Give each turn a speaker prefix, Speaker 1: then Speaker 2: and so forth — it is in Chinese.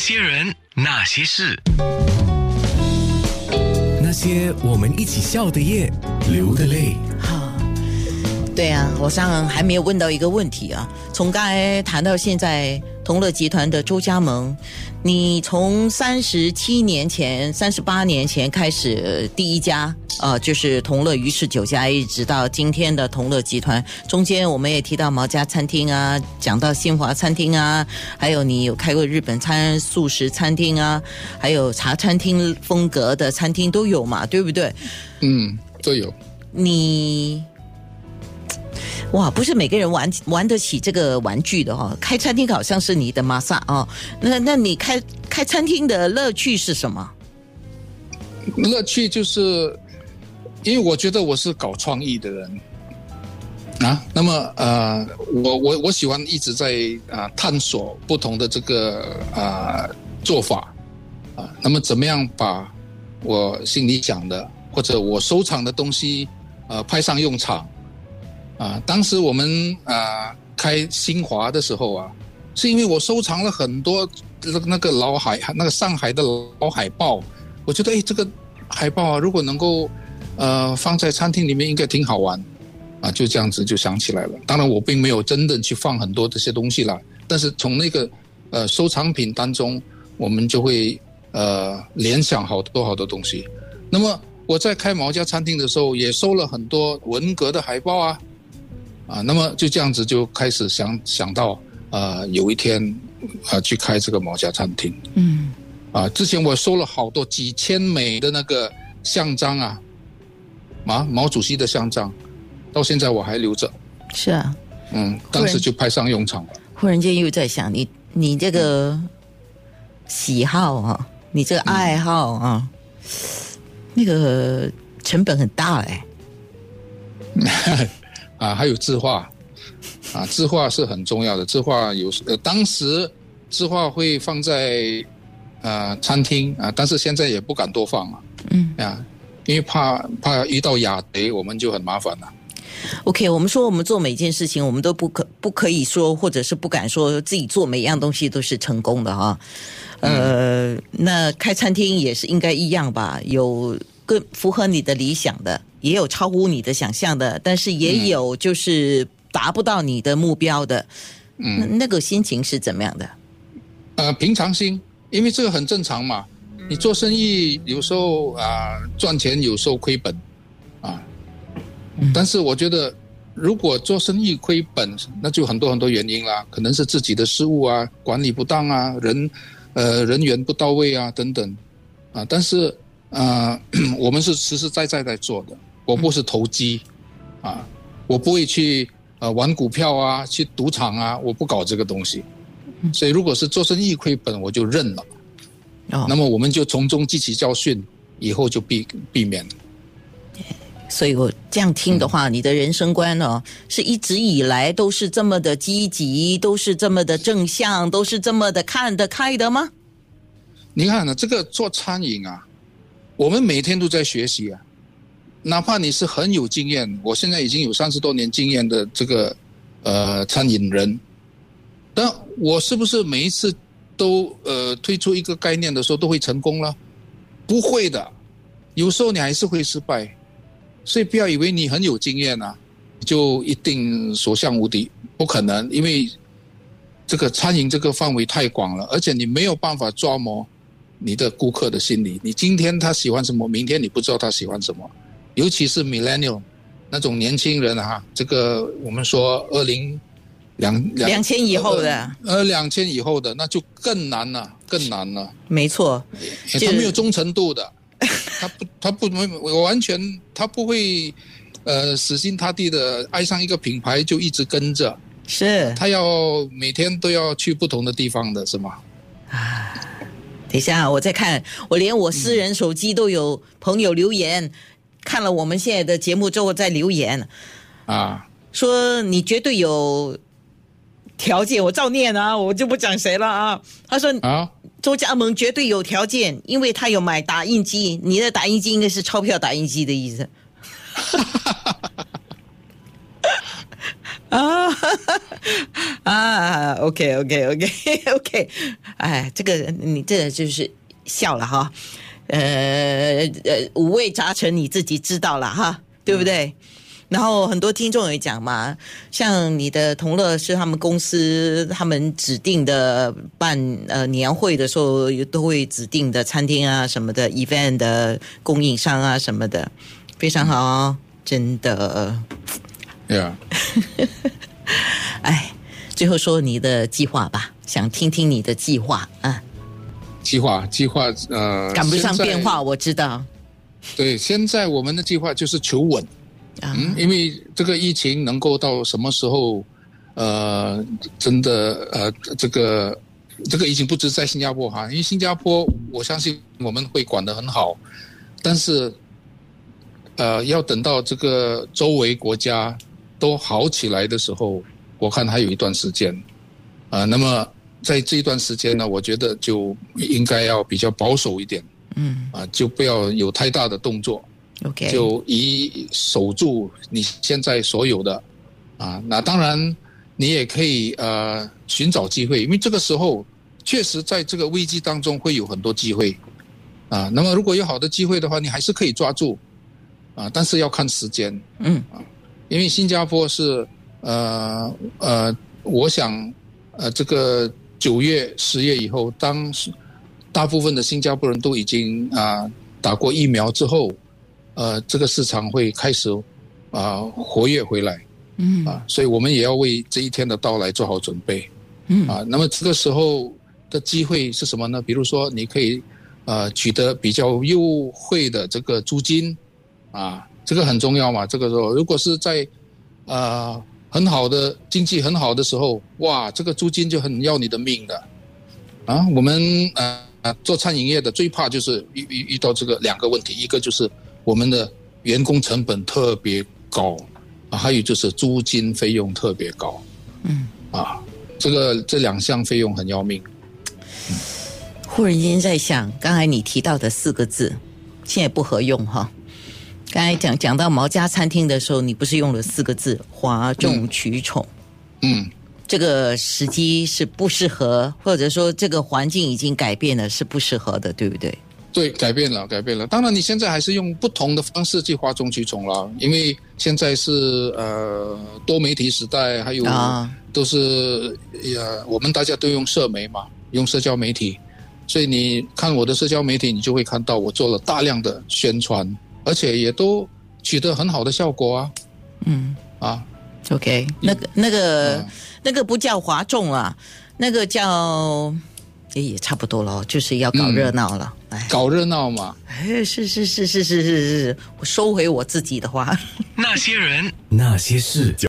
Speaker 1: 些人，那些事，
Speaker 2: 那些我们一起笑的夜，流的泪。
Speaker 3: 好，对啊，我上还没有问到一个问题啊。从刚才谈到现在，同乐集团的周家盟，你从三十七年前、三十八年前开始第一家，呃，就是同乐鱼翅酒家，一直到今天的同乐集团。中间我们也提到毛家餐厅啊，讲到新华餐厅啊，还有你有开过日本餐素食餐厅啊，还有茶餐厅风格的餐厅都有嘛，对不对？
Speaker 4: 嗯，都有。
Speaker 3: 你哇，不是每个人玩玩得起这个玩具的哦。开餐厅好像是你的玛莎哦，那那你开开餐厅的乐趣是什么？
Speaker 4: 乐趣就是，因为我觉得我是搞创意的人啊。那么呃，我我我喜欢一直在啊、探索不同的这个啊、做法啊。那么怎么样把我心里想的或者我收藏的东西呃派上用场啊？当时我们啊、开新华的时候啊，是因为我收藏了很多那个老海那个上海的老海报。我觉得，哎，这个海报啊，如果能够呃放在餐厅里面，应该挺好玩啊。就这样子就想起来了。当然，我并没有真的去放很多这些东西啦，但是从那个呃收藏品当中，我们就会呃联想好多好多东西。那么我在开毛家餐厅的时候，也收了很多文革的海报啊啊。那么就这样子就开始想想到呃有一天啊去开这个毛家餐厅。
Speaker 3: 嗯，
Speaker 4: 啊，之前我收了好多几千枚的那个像章啊，啊，毛主席的像章，到现在我还留着。
Speaker 3: 是啊。
Speaker 4: 嗯，当时就派上用场了。
Speaker 3: 忽然间又在想，你你这个喜好啊，你这个爱好啊，那个成本很大哎。
Speaker 4: 啊，还有字画，啊，字画是很重要的。字画有呃，当时字画会放在呃餐厅啊，但是现在也不敢多放了。
Speaker 3: 嗯
Speaker 4: 啊，因为怕怕遇到雅贼，我们就很麻烦了。
Speaker 3: OK，我们说我们做每件事情，我们都不可不可以说，或者是不敢说自己做每一样东西都是成功的哈。呃，那开餐厅也是应该一样吧？有更符合你的理想的，也有超乎你的想象的，但是也有就是达不到你的目标的。嗯，那那个心情是怎么样的？
Speaker 4: 呃，平常心，因为这个很正常嘛。你做生意有时候啊、赚钱，有时候亏本，啊，但是我觉得如果做生意亏本，那就很多很多原因啦，可能是自己的失误啊，管理不当啊，人呃人员不到位啊等等，啊，但是呃 我们是实实在在在做的，我不是投机，啊，我不会去呃玩股票啊，去赌场啊，我不搞这个东西。所以，如果是做生意亏本，我就认了。
Speaker 3: 哦
Speaker 4: 那么我们就从中汲取教训，以后就避避免。
Speaker 3: 所以我这样听的话，你的人生观呢，是一直以来都是这么的积极，都是这么的正向，都是这么的看得开的吗？
Speaker 4: 你看呢，这个做餐饮啊，我们每天都在学习啊。哪怕你是很有经验，我现在已经有三十多年经验的这个呃餐饮人，但我是不是每一次都呃推出一个概念的时候都会成功了？不会的，有时候你还是会失败。所以不要以为你很有经验啊，就一定所向无敌，不可能，因为这个餐饮这个范围太广了，而且你没有办法抓摸你的顾客的心理。你今天他喜欢什么，明天你不知道他喜欢什么，尤其是 millennial 那种年轻人啊，这个我们说二零两
Speaker 3: 两千以后的，
Speaker 4: 呃两千以后的，那就更难了，更难了。
Speaker 3: 没错，就
Speaker 4: 他没有忠诚度的，他不，他不，我完全他不会，呃，死心塌地的爱上一个品牌就一直跟着，
Speaker 3: 是
Speaker 4: 他要每天都要去不同的地方的，是吗？
Speaker 3: 等一下，我再看，我连我私人手机都有朋友留言，看了我们现在的节目之后再留言，
Speaker 4: 啊，
Speaker 3: 说你绝对有条件，我照念啊，我就不讲谁了啊。他说
Speaker 4: 啊，
Speaker 3: 周家盟绝对有条件，因为他有买打印机，你的打印机应该是钞票打印机的意思。啊啊，OK OK OK OK，哎，这个你这就是笑了哈，呃呃，五味杂陈你自己知道了哈，对不对？然后很多听众也讲嘛，像你的同乐是他们公司他们指定的办呃年会的时候，都会指定的餐厅啊什么的 event 的供应商啊什么的，非常好，真的。
Speaker 4: 对啊，
Speaker 3: 哎，最后说你的计划吧，想听听你的计划啊。
Speaker 4: 计划计划呃，
Speaker 3: 赶不上变化，我知道。
Speaker 4: 对，现在我们的计划就是求稳，
Speaker 3: 啊，
Speaker 4: 嗯，因为这个疫情能够到什么时候，呃，真的呃，这个这个疫情不止在新加坡哈，因为新加坡我相信我们会管得很好，但是呃，要等到这个周围国家都好起来的时候，我看还有一段时间，啊、那么在这一段时间呢，我觉得就应该要比较保守一点。
Speaker 3: 嗯。
Speaker 4: 啊、就不要有太大的动作。
Speaker 3: ，OK，
Speaker 4: 就以守住你现在所有的。啊。那当然，你也可以呃寻找机会，因为这个时候确实在这个危机当中会有很多机会。啊。那么如果有好的机会的话，你还是可以抓住。啊，但是要看时间，
Speaker 3: 嗯
Speaker 4: 因为新加坡是呃呃，我想呃这个九月十月以后，当大部分的新加坡人都已经啊、打过疫苗之后，呃，这个市场会开始啊、活跃回来
Speaker 3: 嗯
Speaker 4: 啊，所以我们也要为这一天的到来做好准备
Speaker 3: 嗯
Speaker 4: 啊。那么这个时候的机会是什么呢？比如说，你可以呃取得比较优惠的这个租金啊，这个很重要嘛。这个时候，如果是在呃很好的经济很好的时候，哇，这个租金就很要你的命的啊。我们呃呃做餐饮业的最怕就是遇遇遇到这个两个问题，一个就是我们的员工成本特别高啊，还有就是租金费用特别高
Speaker 3: 嗯，
Speaker 4: 啊。这个这两项费用很要命。
Speaker 3: 忽然间在想，刚才你提到的四个字，现在不合用哈。刚才讲讲到毛家餐厅的时候，你不是用了四个字“哗众取宠”
Speaker 4: 嗯，
Speaker 3: 这个时机是不适合，或者说这个环境已经改变了，是不适合的，对不对？
Speaker 4: 对，改变了，改变了。当然，你现在还是用不同的方式去哗众取宠了，因为现在是呃多媒体时代，还有
Speaker 3: 啊。
Speaker 4: 都是呃我们大家都用社媒嘛，用社交媒体，所以你看我的社交媒体，你就会看到我做了大量的宣传，而且也都取得很好的效果啊。
Speaker 3: 嗯。
Speaker 4: 啊。
Speaker 3: Ok 那个那个那个不叫哗众啊那个叫也也差不多了就是要搞热闹了哎。
Speaker 4: 搞热闹嘛。
Speaker 3: 哎是是是是是是是我收回我自己的话。
Speaker 1: 那些人
Speaker 2: 那些事